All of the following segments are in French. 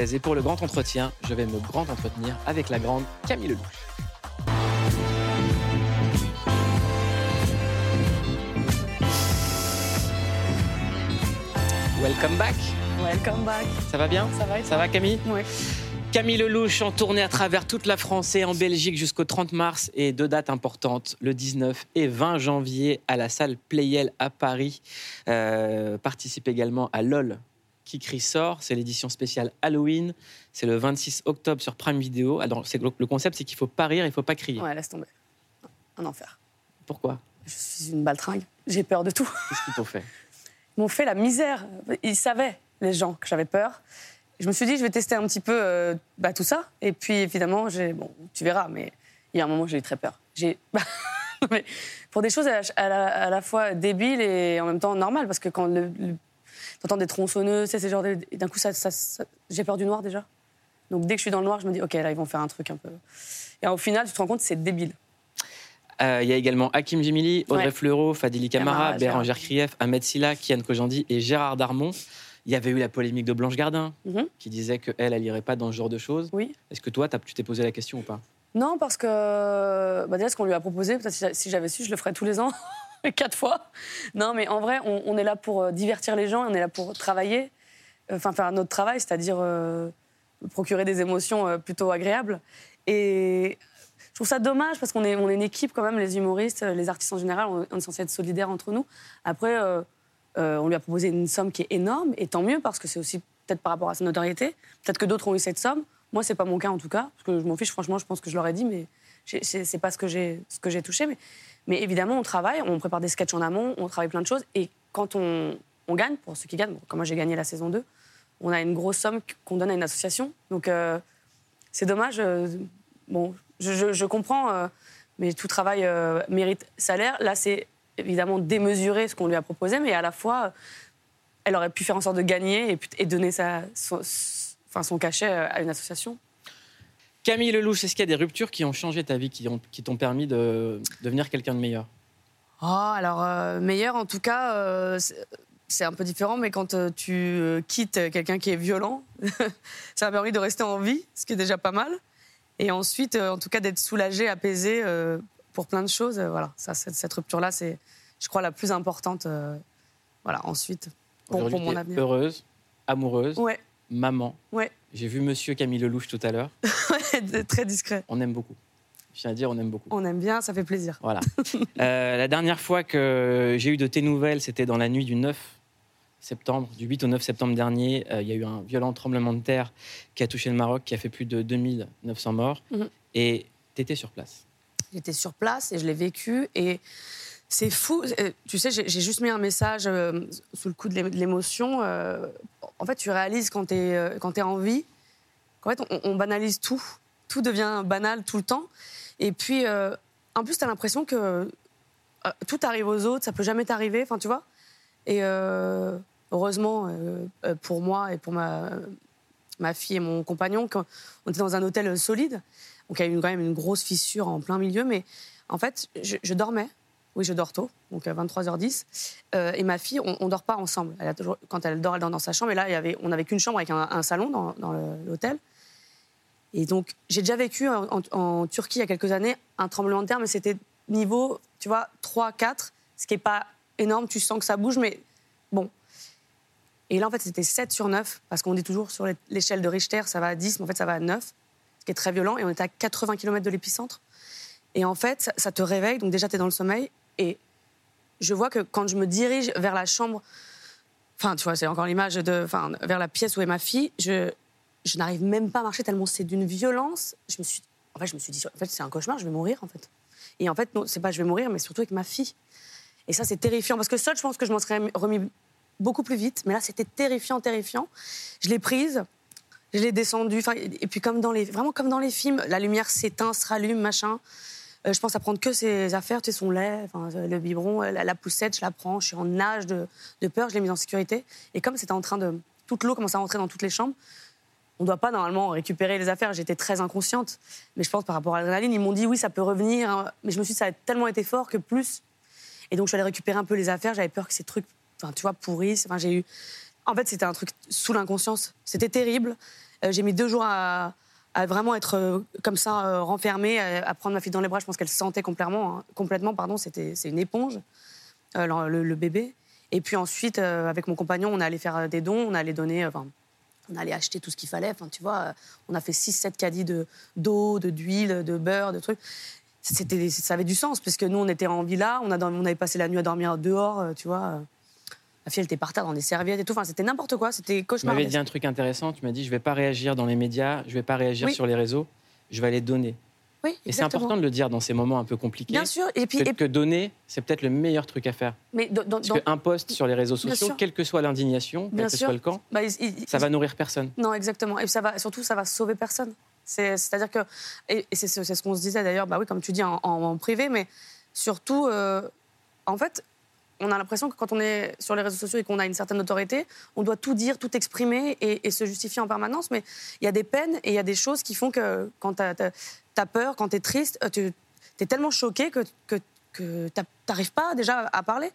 Et pour le grand entretien, je vais me grand entretenir avec la grande Camille Lelouch. Welcome back. Welcome back. Ça va bien? Ça va Ça va Camille? Ouais. Camille Lelouch en tournée à travers toute la France et en Belgique jusqu'au 30 mars et deux dates importantes, le 19 et 20 janvier à la salle Playel à Paris. Euh, participe également à LOL qui crie sort, c'est l'édition spéciale Halloween, c'est le 26 octobre sur Prime Video. Alors c'est le concept c'est qu'il faut pas rire, il faut pas crier. Ouais, laisse tomber. Un enfer. Pourquoi? Je suis une baltringue. J'ai peur de tout. Qu'est-ce qu'ils t'ont fait? Ils m'ont fait la misère. Ils savaient, les gens, que j'avais peur. Je me suis dit, je vais tester un petit peu euh, bah, tout ça. Et puis, évidemment, j'ai, bon, tu verras, mais il y a un moment j'ai eu très peur. J'ai, mais pour des choses à la, à la- à la fois débiles et en même temps normales, parce que quand le, le- t'entends des tronçonneuses, c'est genre, des- d'un coup, ça, ça- ça- j'ai peur du noir déjà. Donc dès que je suis dans le noir, je me dis, ok, là, ils vont faire un truc un peu. Et au final, tu te rends compte, c'est débile. Euh, Il y a également Hakim Jemili, Audrey Ouais. Fleurot, Fadili Camara, Camara, Bérangère. Krief, Ahmed Silla, Kian Kojandi et Gérard Darmon. Il y avait eu la polémique de Blanche Gardin Mhm. qui disait qu'elle, elle irait pas dans ce genre de choses. Oui. Est-ce que toi, t'as- tu t'es posé la question ou pas? Non, parce que bah déjà, ce qu'on lui a proposé, peut-être si j'avais su, je le ferais tous les ans, quatre fois. Non, mais en vrai, on, est là pour euh, divertir les gens, on est là pour travailler, euh, enfin faire notre travail, c'est-à-dire euh, procurer des émotions plutôt agréables. Et je trouve ça dommage parce qu'on est, on est une équipe quand même, les humoristes, les artistes en général, on, est censé être solidaires entre nous. Après, on lui a proposé une somme qui est énorme, et tant mieux parce que c'est aussi peut-être par rapport à sa notoriété. Peut-être que d'autres ont eu cette somme. Moi, c'est pas mon cas en tout cas, parce que je m'en fiche. Franchement, je pense que je leur ai dit, mais c'est pas ce que j'ai ce que j'ai touché. Mais, évidemment, on travaille, on prépare des sketchs en amont, on travaille plein de choses. Et quand on, gagne, pour ceux qui gagnent, bon, comme moi j'ai gagné la saison 2, on a une grosse somme qu'on donne à une association. Donc euh, c'est dommage. euh, bon, je, comprends, euh, mais tout travail mérite salaire. Là, c'est évidemment démesuré ce qu'on lui a proposé, mais à la fois, elle aurait pu faire en sorte de gagner et, donner sa, son, cachet à une association. Camille Lelouch, est-ce qu'il y a des ruptures qui ont changé ta vie, qui ont- qui t'ont permis de devenir quelqu'un de meilleur? Oh, alors, euh, meilleur, en tout cas, euh, c'est- un peu différent, mais quand euh, tu quittes quelqu'un qui est violent, ça m'a permis de rester en vie, ce qui est déjà pas mal. Et ensuite, en tout cas, d'être soulagé, apaisé pour plein de choses. Voilà, ça, cette, cette rupture-là, c'est, je crois, la plus importante. voilà, ensuite, pour, mon avenir. Heureuse, amoureuse, Ouais, maman. ouais, J'ai vu Monsieur Camille Lelouch tout à l'heure. ouais, très discret. On aime beaucoup. Je tiens à dire, on aime beaucoup. On aime bien, ça fait plaisir. Voilà. Euh, la dernière fois que j'ai eu de tes nouvelles, c'était dans la nuit du 9 septembre, du 8 au 9 septembre dernier. Euh, Il y a eu un violent tremblement de terre qui a touché le Maroc, qui a fait plus de 2900 morts. Mhm. Et tu étais sur place. J'étais sur place et je l'ai vécu. Et c'est fou. Euh, Tu sais, j'ai juste mis un message euh, sous le coup de l'é- de l'émotion. euh, en fait, tu réalises quand tu es, en vie qu'en fait, on, banalise tout. Tout devient banal tout le temps. Et puis, en plus, tu as l'impression que tout arrive aux autres, ça peut jamais t'arriver. Enfin, tu vois Et heureusement, pour moi et pour ma, ma fille et mon compagnon, on était dans un hôtel solide. Donc il y a quand même une grosse fissure en plein milieu, mais en fait, je dormais. Oui, je dors tôt, donc à 23h10. Euh, et ma fille, on, on dort pas ensemble. Quand elle dort, elle dort dans sa chambre. Et là, on n'avait qu'une chambre avec un, salon dans, l'hôtel. Et donc, j'ai déjà vécu en Turquie il y a quelques années un tremblement de terre, mais c'était niveau, tu vois, 3, 4, ce qui n'est pas énorme. Tu sens que ça bouge, mais bon. Et là, en fait, c'était 7 sur 9, parce qu'on dit toujours sur l'échelle de Richter, ça va à 10, mais en fait, ça va à 9 ce qui est très violent, et on était à 80 km de l'épicentre. Et en fait, ça, ça te réveille, donc déjà, tu es dans le sommeil, et je vois que quand je me dirige vers la chambre, enfin, tu vois, c'est encore l'image de, enfin, vers la pièce où est ma fille, je, n'arrive même pas à marcher tellement c'est d'une violence. Je me suis, en fait, je me suis dit, en fait, c'est un cauchemar, je vais mourir, en fait. Et en fait, non, c'est pas je vais mourir, mais surtout avec ma fille. Et ça, c'est terrifiant, parce que seule, je pense que je m'en serais remis beaucoup plus vite, mais là, c'était terrifiant, terrifiant. Je l'ai prise, je l'ai descendue, et puis comme dans les, vraiment comme dans les films, la lumière s'éteint, se rallume, machin. Euh, je pense à prendre que ses affaires, tu sais, son lait, enfin, le biberon, la, la poussette, je la prends, je suis en nage de, de peur, je l'ai mise en sécurité. Et comme c'était en train de. Toute l'eau commençait à rentrer dans toutes les chambres, on ne doit pas normalement récupérer les affaires. J'étais très inconsciente. Mais je pense par rapport à l'adrénaline, ils m'ont dit oui, ça peut revenir. hein. Mais je me suis dit, ça a tellement été fort que plus. Et donc, je suis allée récupérer un peu les affaires. J'avais peur que ces trucs, enfin, tu vois, pourrissent. Enfin, j'ai eu. En fait, c'était un truc sous l'inconscience. C'était terrible. Euh, j'ai mis deux jours à, à vraiment être euh, comme ça, euh, renfermée, à, à prendre ma fille dans les bras. Je pense qu'elle se sentait complètement, hein, complètement pardon, c'était, c'est une éponge, euh, le, bébé. Et puis ensuite, euh, avec mon compagnon, on allé faire euh, des dons, on allé donner, enfin, on allé acheter tout ce qu'il fallait. Enfin, tu vois, euh, on a fait 6-7 caddies de, d'eau, de, d'huile, de beurre, de trucs. C'était, ça avait du sens, puisque nous, on était en villa, on, a, on avait passé la nuit à dormir dehors, euh, tu vois. Ma fille, elle était par terre dans des serviettes et tout. Enfin, c'était n'importe quoi, c'était Tu cauchemar. m'avais dit un truc intéressant. Tu m'as dit je vais pas réagir dans les médias, je vais pas réagir Oui. sur les réseaux, je vais aller donner. Oui, Et c'est important de le dire dans ces moments un peu compliqués. Bien sûr. Et puis, que, et- que donner, c'est peut-être le meilleur truc à faire. mais dans- dans- Parce qu'un post sur les réseaux sociaux, quelle que soit l'indignation, quel que sûr. soit le camp, bah, il- il- ça va nourrir personne. Non, exactement. Et ça va, surtout, ça va sauver personne. C'est- C'est-à-dire que, et, et c'est c'est ce qu'on se disait d'ailleurs, bah oui, comme tu dis, en, en- en privé, mais surtout, euh, en fait, on a l'impression que quand on est sur les réseaux sociaux et qu'on a une certaine autorité, on doit tout dire, tout exprimer et, et se justifier en permanence. Mais il y a des peines et il y a des choses qui font que quand tu as, peur, quand tu es triste, euh, tu es tellement choqué que, que, que tu n'arrives pas déjà à parler.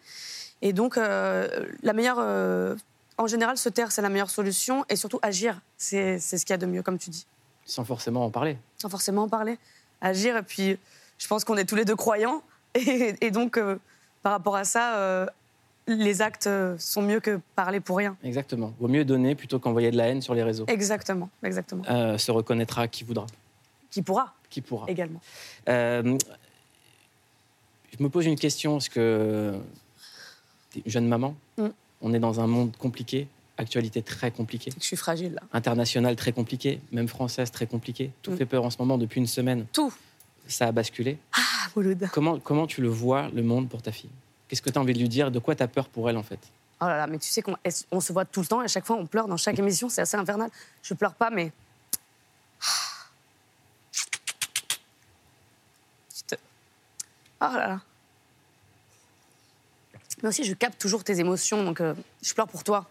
Et donc, euh, la meilleure. euh, en général, se taire, c'est la meilleure solution. Et surtout, agir, c'est c'est ce qu'il y a de mieux, comme tu dis. Sans forcément en parler. Sans forcément en parler. Agir. Et puis, je pense qu'on est tous les deux croyants. Et, et donc, euh, par rapport à ça, euh, les actes euh, sont mieux que parler pour rien. Exactement. Vaut mieux donner plutôt qu'envoyer de la haine sur les réseaux. Exactement, exactement. Euh, se reconnaîtra qui voudra, Qui pourra qui pourra. également. Euh, je me pose une question, parce que es une jeune maman, Mm. on est dans un monde compliqué, actualité très compliquée, Je suis fragile, là. internationale très compliquée, même française très compliquée. Tout Mm. fait peur en ce moment depuis une semaine. Tout. Ça a basculé. Ah, Mouloud. Comment, comment tu le vois, le monde, pour ta fille? Qu'est-ce que tu as envie de lui dire? De quoi tu as peur pour elle, en fait? Oh là là, mais tu sais qu'on on se voit tout le temps et à chaque fois on pleure dans chaque émission, c'est assez infernal. Je pleure pas, mais. Putain. Oh là là. Mais aussi, je capte toujours tes émotions, donc euh, je pleure pour toi.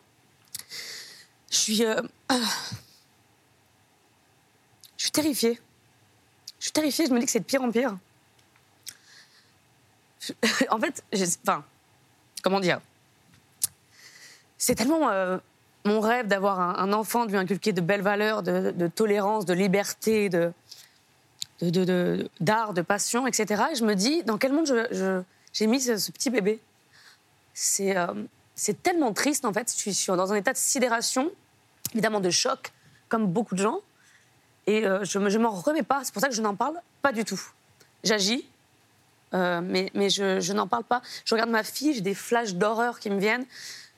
Je suis. euh, ah. Je suis terrifiée. Je suis terrifiée, je me dis que c'est de pire en pire. En fait, enfin, comment dire? C'est tellement euh, mon rêve d'avoir un, enfant, de lui inculquer de belles valeurs, de, tolérance, de liberté, de, d'art, de passion, etc. Et je me dis, dans quel monde j'ai mis ce, petit bébé? C'est, euh, c'est tellement triste, en fait. Je suis, dans un état de sidération, évidemment de choc, comme beaucoup de gens. Et euh, je ne m'en remets pas. C'est pour ça que je n'en parle pas du tout. J'agis, euh, mais, je, n'en parle pas. Je regarde ma fille, j'ai des flashs d'horreur qui me viennent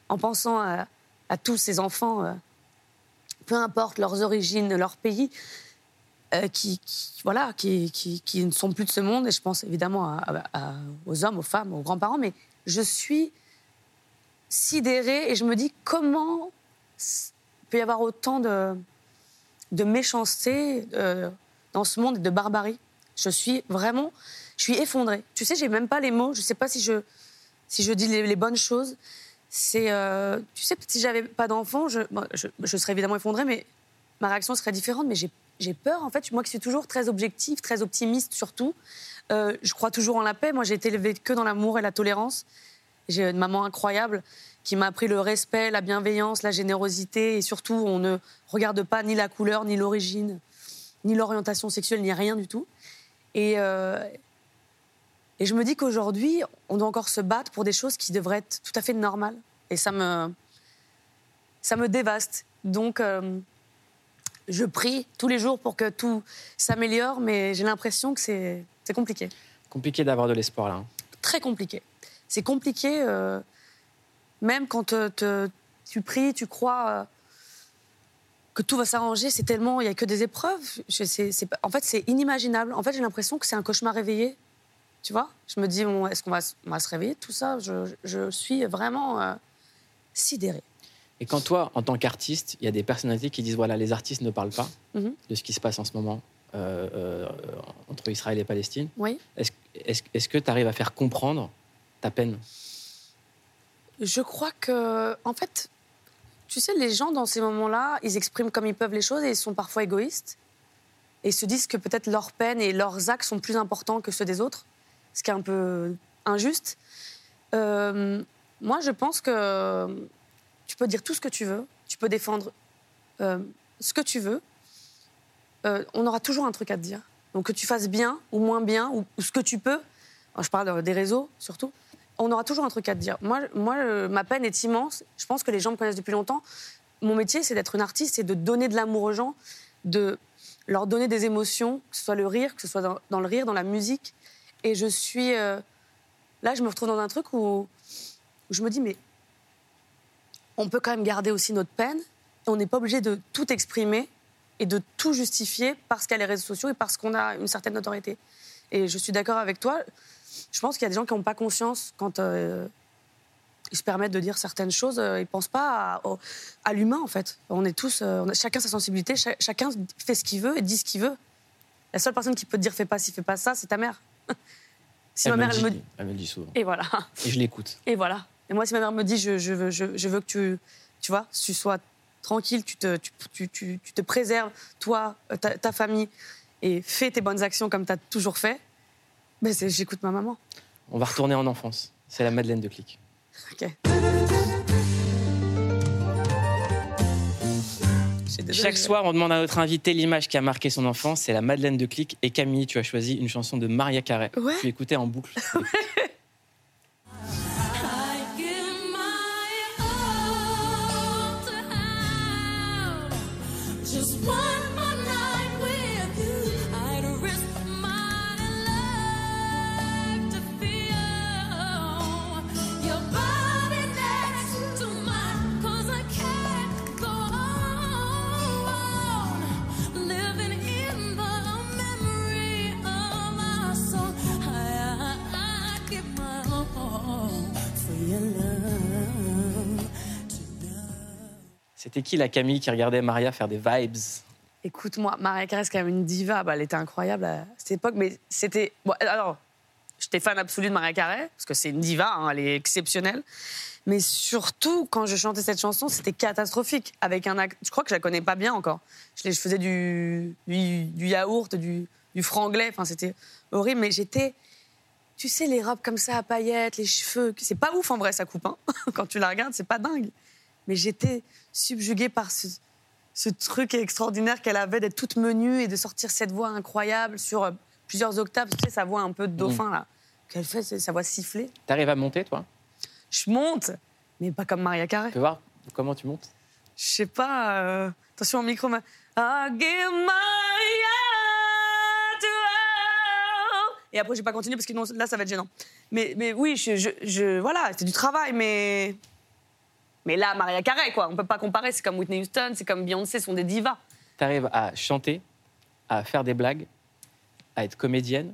en pensant à, tous ces enfants, euh, peu importe leurs origines, leur pays, euh, qui, voilà, qui, ne sont plus de ce monde. Et je pense évidemment aux hommes, aux femmes, aux grands-parents. Mais je suis sidérée et je me dis comment peut y avoir autant de, méchanceté dans ce monde et de barbarie. Je suis vraiment, je suis effondrée. Tu sais, j'ai même pas les mots. Je sais pas si je, si je dis les, bonnes choses. C'est, euh, tu sais, si j'avais pas d'enfant, je, je serais évidemment effondrée, mais ma réaction serait différente. Mais j'ai, j'ai peur, en fait. Moi qui suis toujours très objective, très optimiste surtout, euh, je crois toujours en la paix. Moi, j'ai été élevée que dans l'amour et la tolérance. J'ai une maman incroyable qui m'a appris le respect, la bienveillance, la générosité et surtout, on ne regarde pas ni la couleur, ni l'origine, ni l'orientation sexuelle, ni rien du tout. Et, euh, et je me dis qu'aujourd'hui, on doit encore se battre pour des choses qui devraient être tout à fait normales. Et ça me, ça me dévaste. Donc, euh, je prie tous les jours pour que tout s'améliore, mais j'ai l'impression que c'est c'est compliqué Compliqué d'avoir de l'espoir, là. hein. très compliqué. C'est compliqué, euh, même quand te- te- tu pries, tu crois euh, que tout va s'arranger. C'est tellement, il y a que des épreuves. Je- en fait, c'est inimaginable. En fait, j'ai l'impression que c'est un cauchemar réveillé. Tu vois Je me dis, bon, est-ce qu'on va, s- on va se réveiller Tout ça, je, je suis vraiment euh, sidérée. Et quand toi, en tant qu'artiste, il y a des personnalités qui disent voilà, les artistes ne parlent pas Mhm. de ce qui se passe en ce moment euh, euh, entre Israël et Palestine. Oui. Est-ce que tu arrives à faire comprendre ta peine? Je crois que, en fait, tu sais, les gens dans ces moments-là, ils expriment comme ils peuvent les choses et ils sont parfois égoïstes. Et ils se disent que peut-être leur peine et leurs actes sont plus importants que ceux des autres, ce qui est un peu injuste. Euh, moi, je pense que tu peux dire tout ce que tu veux, tu peux défendre euh, ce que tu veux, euh, on aura toujours un truc à te dire. Donc que tu fasses bien ou moins bien, ou, ce que tu peux, je parle des réseaux surtout, on aura toujours un truc à te dire. Moi, ma peine est immense. Je pense que les gens me connaissent depuis longtemps. Mon métier, c'est d'être une artiste, c'est de donner de l'amour aux gens, de leur donner des émotions, que ce soit le rire, que ce soit dans, le rire, dans la musique. Et je suis... Euh, là, je me retrouve dans un truc où, je me dis, mais on peut quand même garder aussi notre peine. on n'est pas obligé de tout exprimer et de tout justifier parce qu'il y a les réseaux sociaux et parce qu'on a une certaine notoriété. Et je suis d'accord avec toi. Je pense qu'il y a des gens qui n'ont pas conscience quand euh, ils se permettent de dire certaines choses. Euh, ils ne pensent pas à, l'humain, en fait. On est tous, a chacun sa sensibilité, chacun fait ce qu'il veut et dit ce qu'il veut. La seule personne qui peut te dire fais pas ci, fais pas ça, c'est ta mère. si ma mère, elle me, dit, elle me dit souvent. Et voilà. Et je l'écoute. Et voilà. Et moi, si ma mère me dit je, je, veux, je, veux que tu, tu vois, tu sois tranquille, tu te, tu, tu, tu te préserves, toi, euh, ta, famille, et fais tes bonnes actions comme tu as toujours fait, ben j'écoute ma maman. On va retourner en enfance. C'est la Madeleine de Clic. Ok. Chaque soir, on demande à notre invité l'image qui a marqué son enfance. C'est la Madeleine de Clic. Et Camille, tu as choisi une chanson de Maria Carré. Ouais. Tu écoutais en boucle. C'était qui la Camille qui regardait Maria faire des vibes? Écoute-moi, Maria Carré, c'est quand même une diva. Bah, elle était incroyable à cette époque, mais c'était. Alors, j'étais fan absolu de Maria Carré, parce que c'est une diva, hein, elle est exceptionnelle. Mais surtout, quand je chantais cette chanson, c'était catastrophique. Avec un Je crois que je la connais pas bien encore. Je, faisais du, yaourt, du, franglais. Enfin, c'était horrible, mais j'étais. Tu sais, les robes comme ça à paillettes, les cheveux. C'est pas ouf en vrai, sa coupe. Hein. quand tu la regardes, c'est pas dingue mais j'étais subjuguée par ce, truc extraordinaire qu'elle avait d'être toute menue et de sortir cette voix incroyable sur euh, plusieurs octaves. Tu sais, sa voix un peu de mm. dauphin, là, qu'elle fait, sa voix sifflée. T'arrives à monter, toi? Je monte, mais pas comme Maria Carré. Tu peux voir comment tu montes? Je sais pas. Euh, attention au micro. Mais... Et après, j'ai pas continué parce que là, ça va être gênant. Mais, mais oui, je, je voilà, c'est du travail, mais mais là, Maria Carey, quoi. On peut pas comparer. C'est comme Whitney Houston, c'est comme Beyoncé, sont des divas. Tu arrives à chanter, à faire des blagues, à être comédienne.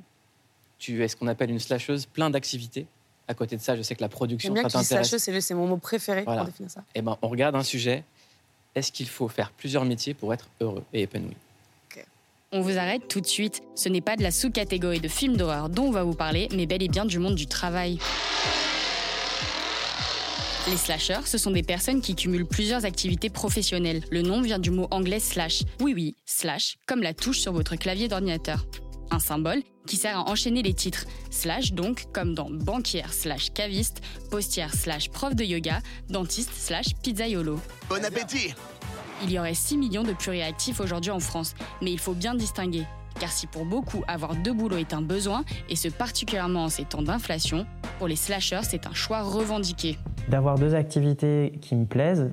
Tu es ce qu'on appelle une slasheuse, plein d'activités. À côté de ça, je sais que la production, bien ça t'intéresse. c'est mon mot préféré pour définir ça. Eh ben, on regarde un sujet. Est-ce qu'il faut faire plusieurs métiers pour être heureux et épanoui? On vous arrête tout de suite. Ce n'est pas de la sous-catégorie de films d'horreur dont on va vous parler, mais bel et bien du monde du travail. Les slashers, ce sont des personnes qui cumulent plusieurs activités professionnelles. Le nom vient du mot anglais slash. Oui, oui, slash, comme la touche sur votre clavier d'ordinateur. Un symbole qui sert à enchaîner les titres. Slash donc, comme dans banquière slash caviste, postière slash prof de yoga, dentiste slash pizzaiolo. Bon appétit Il y aurait 6 millions de pluriactifs aujourd'hui en France, mais il faut bien distinguer. Car si pour beaucoup avoir deux boulots est un besoin, et ce particulièrement en ces temps d'inflation, pour les slashers c'est un choix revendiqué. D'avoir deux activités qui me plaisent,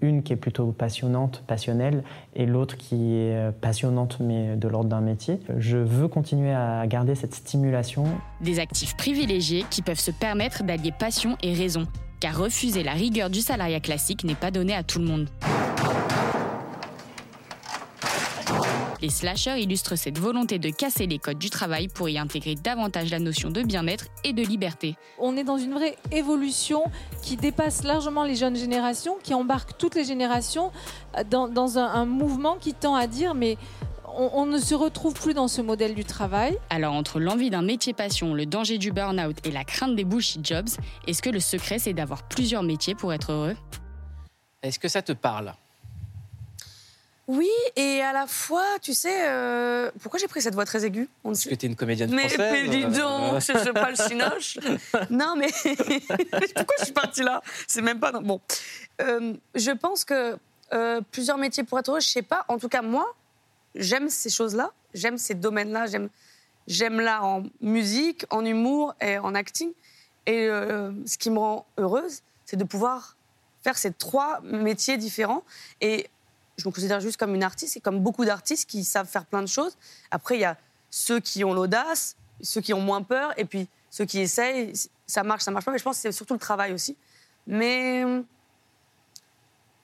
une qui est plutôt passionnante, passionnelle, et l'autre qui est euh, passionnante mais de l'ordre d'un métier. Je veux continuer à garder cette stimulation. Des actifs privilégiés qui peuvent se permettre d'allier passion et raison, car refuser la rigueur du salariat classique n'est pas donné à tout le monde. Les slashers illustrent cette volonté de casser les codes du travail pour y intégrer davantage la notion de bien-être et de liberté. On est dans une vraie évolution qui dépasse largement les jeunes générations, qui embarque toutes les générations dans, un, mouvement qui tend à dire mais on, ne se retrouve plus dans ce modèle du travail. Alors entre l'envie d'un métier passion, le danger du burn-out et la crainte des bullshit jobs, est-ce que le secret c'est d'avoir plusieurs métiers pour être heureux? Est-ce que ça te parle? Oui, et à la fois, tu sais, euh, pourquoi j'ai pris cette voix très aiguë Parce que tu es une comédienne mais, française. Mais dis donc, je sais pas le cinoche. non, mais pourquoi je suis partie là C'est même pas... Bon, euh, je pense que euh, plusieurs métiers pour être heureux, je sais pas. En tout cas, moi, j'aime ces choses-là, j'aime ces domaines-là, j'aime, j'aime l'art en musique, en humour et en acting. Et ce qui me rend heureuse, c'est de pouvoir faire ces trois métiers différents. Et je me considère juste comme une artiste et comme beaucoup d'artistes qui savent faire plein de choses. Après, il y a ceux qui ont l'audace, ceux qui ont moins peur, et puis ceux qui essayent. Ça marche, ça marche pas. Mais je pense que c'est surtout le travail aussi. Mais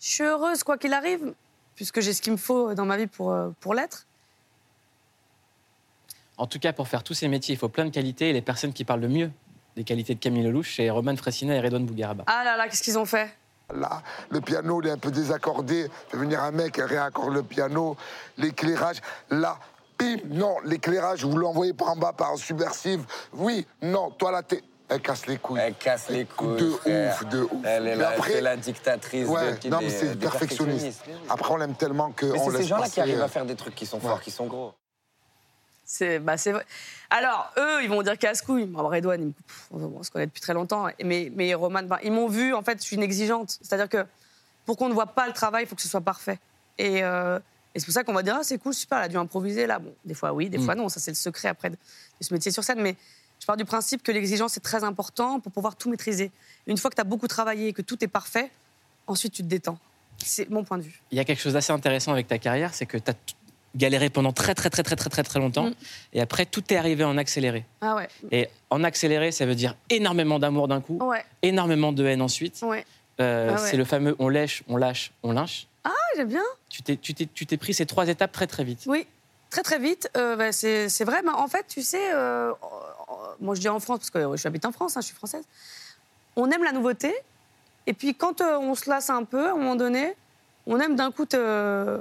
je suis heureuse quoi qu'il arrive, puisque j'ai ce qu'il me faut dans ma vie pour, euh, pour l'être. En tout cas, pour faire tous ces métiers, il faut plein de qualités. Et les personnes qui parlent le mieux des qualités de Camille Lelouch, c'est Roman Fressinet et Redouane Bougaraba. Ah là là, qu'est-ce qu'ils ont fait? Là, le piano, il est un peu désaccordé. Fait venir un mec, réaccorde le piano. L'éclairage, là, bim, non, l'éclairage, vous l'envoyez par en bas par un subversive. Oui, non, toi là, t'es. Elle casse les couilles. Elle casse les couilles. De frère. ouf, de ouf. Elle est la, après- c'est la dictatrice Ouais, de, non, mais c'est perfectionniste. Après, on l'aime tellement qu'on Mais c'est ces gens-là qui arrivent euh, à faire des trucs qui sont forts, qui sont gros. C'est bah, c'est vrai. Alors, eux, ils vont dire casse-couille. Bon, Redouane, on se connaît depuis très longtemps. Mais, mais Roman, ben, ils m'ont vu, en fait, je suis une exigeante. C'est-à-dire que pour qu'on ne voit pas le travail, il faut que ce soit parfait. Et, euh, et c'est pour ça qu'on va dire, ah, c'est cool, super, elle a dû improviser là. Bon, des fois oui, des fois non. Ça, c'est le secret après de, de ce métier sur scène. Mais je pars du principe que l'exigence est très important pour pouvoir tout maîtriser. Une fois que tu as beaucoup travaillé et que tout est parfait, ensuite tu te détends. C'est mon point de vue. Il y a quelque chose d'assez intéressant avec ta carrière, c'est que tu as galéré pendant très très très très très très très longtemps, Mm. et après tout est arrivé en accéléré. Ah ouais. Et en accéléré, ça veut dire énormément d'amour d'un coup, Ouais, énormément de haine ensuite. ouais. Euh, Ah ouais. C'est le fameux on lèche, on lâche, on lynche. Ah, j'aime bien. Tu t'es, tu t'es, tu t'es pris ces trois étapes très très vite. Oui, très très vite. Euh, bah, c'est c'est vrai. Mais en fait, tu sais, euh, moi je dis en France parce que je habite en France, hein, je suis française. On aime la nouveauté. Et puis quand on se lasse un peu, à un moment donné, on aime d'un coup te,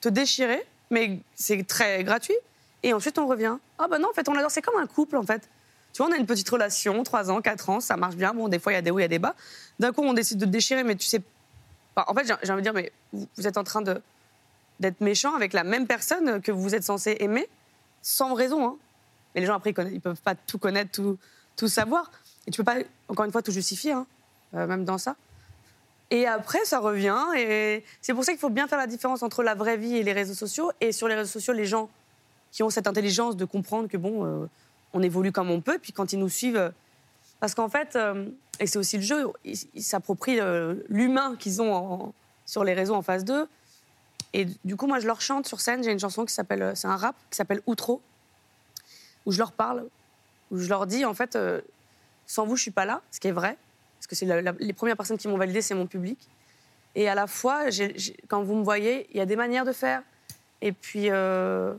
te déchirer, mais c'est très gratuit. Et ensuite on revient. Ah bah non, en fait, on adore. C'est comme un couple en fait. Tu vois, on a une petite relation, 3 ans, 4 ans, ça marche bien. Bon, des fois, il y a des hauts, il y a des bas. D'un coup, on décide de déchirer, mais tu sais. Enfin, en fait, j'ai envie de dire, mais vous, êtes en train d'être méchant avec la même personne que vous êtes censé aimer, sans raison. Hein. Mais les gens, après, ils, ils peuvent pas tout connaître, tout, savoir. Et tu peux pas, encore une fois, tout justifier, hein, euh, même dans ça. Et après, ça revient. Et c'est pour ça qu'il faut bien faire la différence entre la vraie vie et les réseaux sociaux. Et sur les réseaux sociaux, les gens qui ont cette intelligence de comprendre que, bon, euh, on évolue comme on peut. Puis quand ils nous suivent. euh, parce qu'en fait, euh, et c'est aussi le jeu, ils s'approprient l'humain qu'ils ont sur les réseaux en face d'eux. Et du coup, moi, je leur chante sur scène. J'ai une chanson qui s'appelle, c'est un rap qui s'appelle Outro, où je leur parle, où je leur dis, en fait, sans vous, je suis pas là, ce qui est vrai, parce que c'est la- la- les premières personnes qui m'ont validé, c'est mon public. Et à la fois, quand vous me voyez, il y a des manières de faire. Et puis, il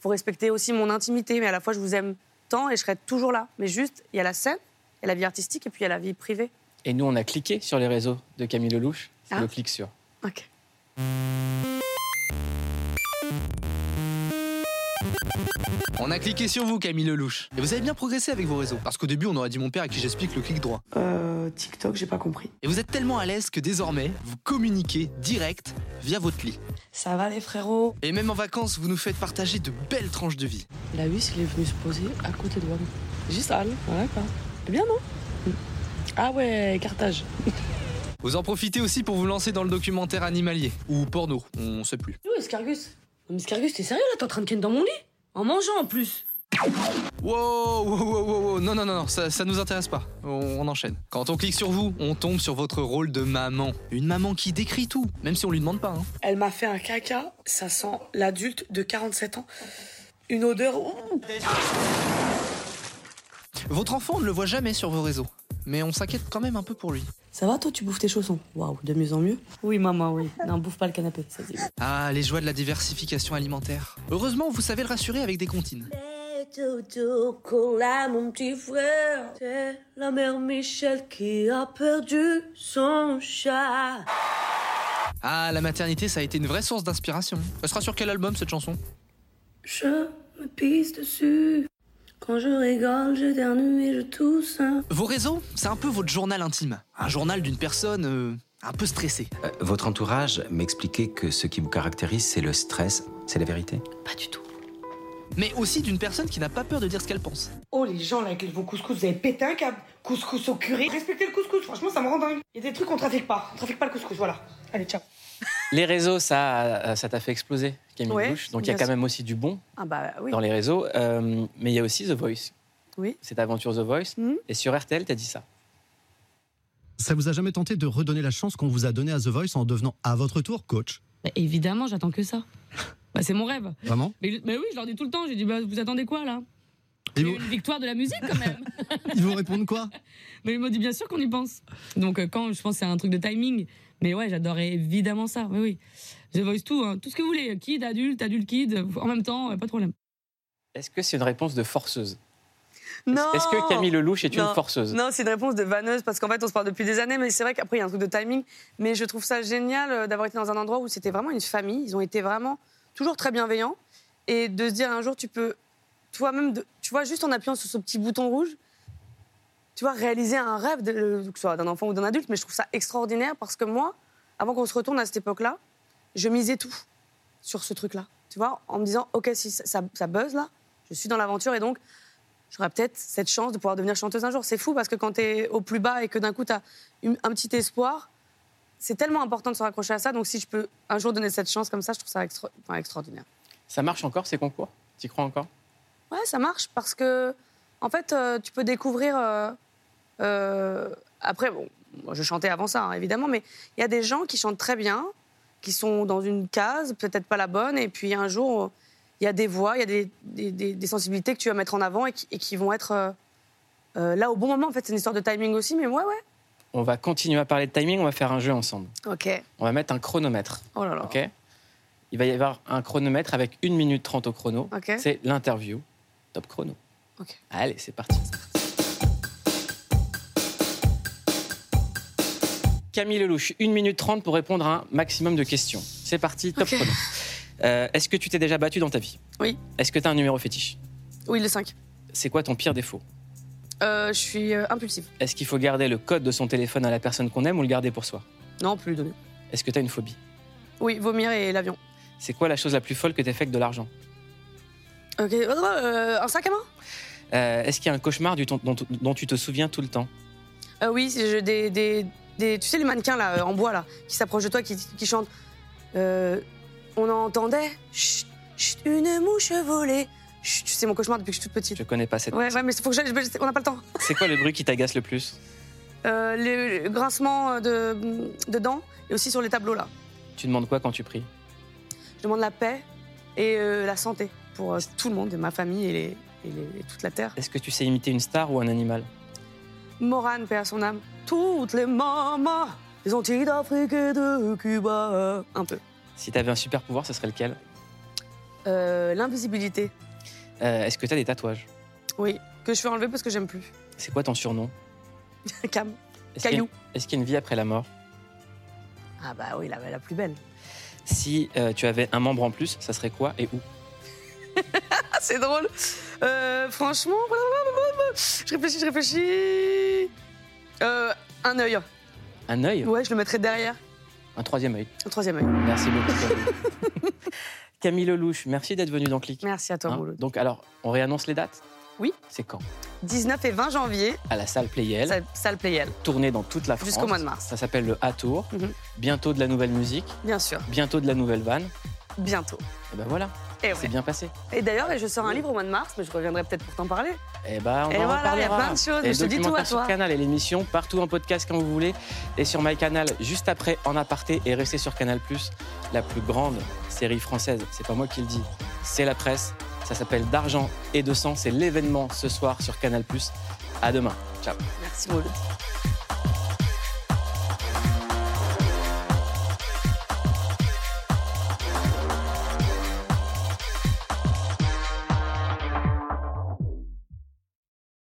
faut respecter aussi mon intimité, mais à la fois, je vous aime tant et je serai toujours là. Mais juste, il y a la scène, il y a la vie artistique, et puis il y a la vie privée. Et nous, on a cliqué sur les réseaux de Camille Lelouch. Ah. le clic sur. Ok. On a cliqué sur vous, Camille Lelouch. Et vous avez bien progressé avec vos réseaux. Parce qu'au début, on aurait dit mon père à qui j'explique le clic droit. Euh, TikTok, j'ai pas compris. Et vous êtes tellement à l'aise que désormais, vous communiquez direct via votre lit. Ça va les frérots? Et même en vacances, vous nous faites partager de belles tranches de vie. La huisse, il est venu se poser à côté de moi. Juste Al, voilà quoi. C'est bien, non? Ah ouais, cartage. Vous en profitez aussi pour vous lancer dans le documentaire animalier. Ou porno, on sait plus. Où Mais Escargus, t'es sérieux là? T'es en train de ken dans mon lit? En mangeant en plus Wow, wow, wow, wow, wow. Non, non, non, non, ça, ça nous intéresse pas. On, on enchaîne. Quand on clique sur vous, on tombe sur votre rôle de maman. Une maman qui décrit tout, même si on lui demande pas. Hein. Elle m'a fait un caca, ça sent l'adulte de 47 ans. Une odeur. Votre enfant, on ne le voit jamais sur vos réseaux. Mais on s'inquiète quand même un peu pour lui. Ça va toi, tu bouffes tes chaussons Waouh, de mieux en mieux Oui, maman, oui. Non, bouffe pas le canapé, ça c'est Ah, les joies de la diversification alimentaire. Heureusement, vous savez le rassurer avec des comptines. Mon petit frère. C'est la mère Michel qui a perdu son chat. Ah, la maternité, ça a été une vraie source d'inspiration. Elle sera sur quel album cette chanson? Je me pisse dessus. Quand je rigole, j'éternue et je tousse. Vos réseaux, c'est un peu votre journal intime. Un journal d'une personne euh, un peu stressée. Euh, votre entourage m'expliquait que ce qui vous caractérise, c'est le stress. C'est la vérité? Pas du tout. Mais aussi d'une personne qui n'a pas peur de dire ce qu'elle pense. Oh, les gens là, avec vos couscous, vous avez pété un câble. Couscous au curry. Respectez le couscous, franchement, ça me rend dingue. Il y a des trucs qu'on trafique pas. On trafique pas le couscous, voilà. Allez, ciao. Les réseaux, ça, ça t'a fait exploser, Camille Ouais, Lelouch. Donc il y a quand sûr. même aussi du bon Ah bah oui. dans les réseaux. Euh, mais il y a aussi The Voice. Oui. Cette aventure The Voice. Mhm. Et sur RTL, t'as dit ça. Ça vous a jamais tenté de redonner la chance qu'on vous a donnée à The Voice en devenant à votre tour coach? Bah, évidemment, j'attends que ça. Bah, c'est mon rêve. Vraiment? Mais, mais oui, je leur dis tout le temps. J'ai dit, bah, vous attendez quoi là? Et vous- Une victoire de la musique quand même. Ils vous répondent quoi? Mais ils m'ont dit bien sûr qu'on y pense. Donc euh, quand je pense que c'est un truc de timing. Mais ouais, j'adorais évidemment ça. Oui, oui. The Voice tout, hein. tout ce que vous voulez. Kid, adulte, adulte, kid, en même temps, euh, pas de problème. Est-ce que c'est une réponse de forceuse? Non Est-ce que Camille Lelouch est une forceuse? Non, c'est une réponse de vanneuse parce qu'en fait, on se parle depuis des années, mais c'est vrai qu'après, il y a un truc de timing. Mais je trouve ça génial euh, d'avoir été dans un endroit où c'était vraiment une famille. Ils ont été vraiment toujours très bienveillants. Et de se dire un jour, tu peux toi-même, tu vois, juste en appuyant sur ce petit bouton rouge, tu vois, réaliser un rêve, de, que ce soit d'un enfant ou d'un adulte. Mais je trouve ça extraordinaire parce que moi, avant qu'on se retourne à cette époque-là, je misais tout sur ce truc-là. Tu vois, en me disant, OK, si ça, ça, ça buzz là, je suis dans l'aventure et donc j'aurais peut-être cette chance de pouvoir devenir chanteuse un jour. C'est fou parce que quand tu es au plus bas et que d'un coup tu as un petit espoir, c'est tellement important de se raccrocher à ça. Donc si je peux un jour donner cette chance comme ça, je trouve ça extra- enfin, extraordinaire. Ça marche encore ces concours? Tu crois encore? Ouais, ça marche parce que, en fait, euh, tu peux découvrir. euh, euh, après, bon, je chantais avant ça, hein, évidemment, mais il y a des gens qui chantent très bien, qui sont dans une case, peut-être pas la bonne, et puis un jour, euh, il y a des voix, il y a des, des- des- des sensibilités que tu vas mettre en avant et qui, et qui vont être euh, euh, là au bon moment. En fait, c'est une histoire de timing aussi, mais ouais, ouais. On va continuer à parler de timing, on va faire un jeu ensemble. Ok. On va mettre un chronomètre. Oh là là. Ok Il va y avoir un chronomètre avec 1 minute 30 au chrono. Ok. C'est l'interview. Top chrono. Ok. Allez, c'est parti. Camille Lelouch, 1 minute 30 pour répondre à un maximum de questions. C'est parti, top Ok. chrono. Euh, Est-ce que tu t'es déjà battu dans ta vie? Oui. Est-ce que tu as un numéro fétiche? Oui, le 5. C'est quoi ton pire défaut? Euh, je suis euh, impulsive. Est-ce qu'il faut garder le code de son téléphone à la personne qu'on aime ou le garder pour soi? Non, plus lui donner. Est-ce que tu as une phobie? Oui, vomir et l'avion. C'est quoi la chose la plus folle que tu fait avec de l'argent? Ok. Un sac à main? Est-ce qu'il y a un cauchemar du ton- dont, dont tu te souviens tout le temps? Oui, des, des, des- Tu sais, les mannequins là, euh, en bois, là, qui s'approchent de toi, qui, qui chantent. Euh, on entendait. Chut, chut, une mouche volée. Chut, C'est mon cauchemar depuis que je suis toute petite. Je connais pas cette. Ouais, ouais, mais faut que je- On n'a pas le temps. C'est quoi le bruit qui t'agace le plus? Euh, les, les grincements de, de dents et aussi sur les tableaux là. Tu demandes quoi quand tu pries? Je demande la paix et euh, la santé pour tout le monde, ma famille et, les, et les- et toute la terre. Est-ce que tu sais imiter une star ou un animal? Morane, paix à son âme. Toutes les mamas des Antilles d'Afrique et de Cuba. Un peu. Si tu avais un super pouvoir, ce serait lequel? Euh, L'invisibilité. Euh, Est-ce que tu as des tatouages? Oui, que je fais enlever parce que j'aime plus. C'est quoi ton surnom? Cam. Est-ce qu'il y a- Caillou. Est-ce qu'il y a une vie après la mort? Ah bah oui, la, la plus belle. Si euh, tu avais un membre en plus, ça serait quoi et où? c'est drôle. Euh, franchement, je réfléchis, je réfléchis. Euh, un œil. Un œil? Ouais, je le mettrais derrière. Un troisième œil. Un troisième œil. Merci beaucoup. Camille. Lelouch, merci d'être venue dans Click. Merci à toi, Hein? Mouloud. Donc alors, on réannonce les dates? Oui. C'est quand? 19 et 20 janvier, À la salle Playel. salle, salle Playel. Tournée dans toute la France. Jusqu'au mois de mars. Ça s'appelle le A-Tour. Mhm. Bientôt de la nouvelle musique. Bien sûr, Bientôt de la nouvelle vanne. Bientôt. Et ben voilà, Et, c'est bien passé. et d'ailleurs, je sors un livre au mois de mars, mais je reviendrai peut-être pour t'en parler. Et ben on Et en voilà, il y a plein de choses, Et mais je te dis tout à documentaire sur toi. Canal et l'émission partout en podcast quand vous voulez et sur MyCanal juste après en aparté et restez sur Canal la plus grande série française. C'est pas moi qui le dis, c'est la presse. Ça s'appelle D'argent et de sang. C'est l'événement ce soir sur Canal À demain. Ciao. Merci, Mouloud.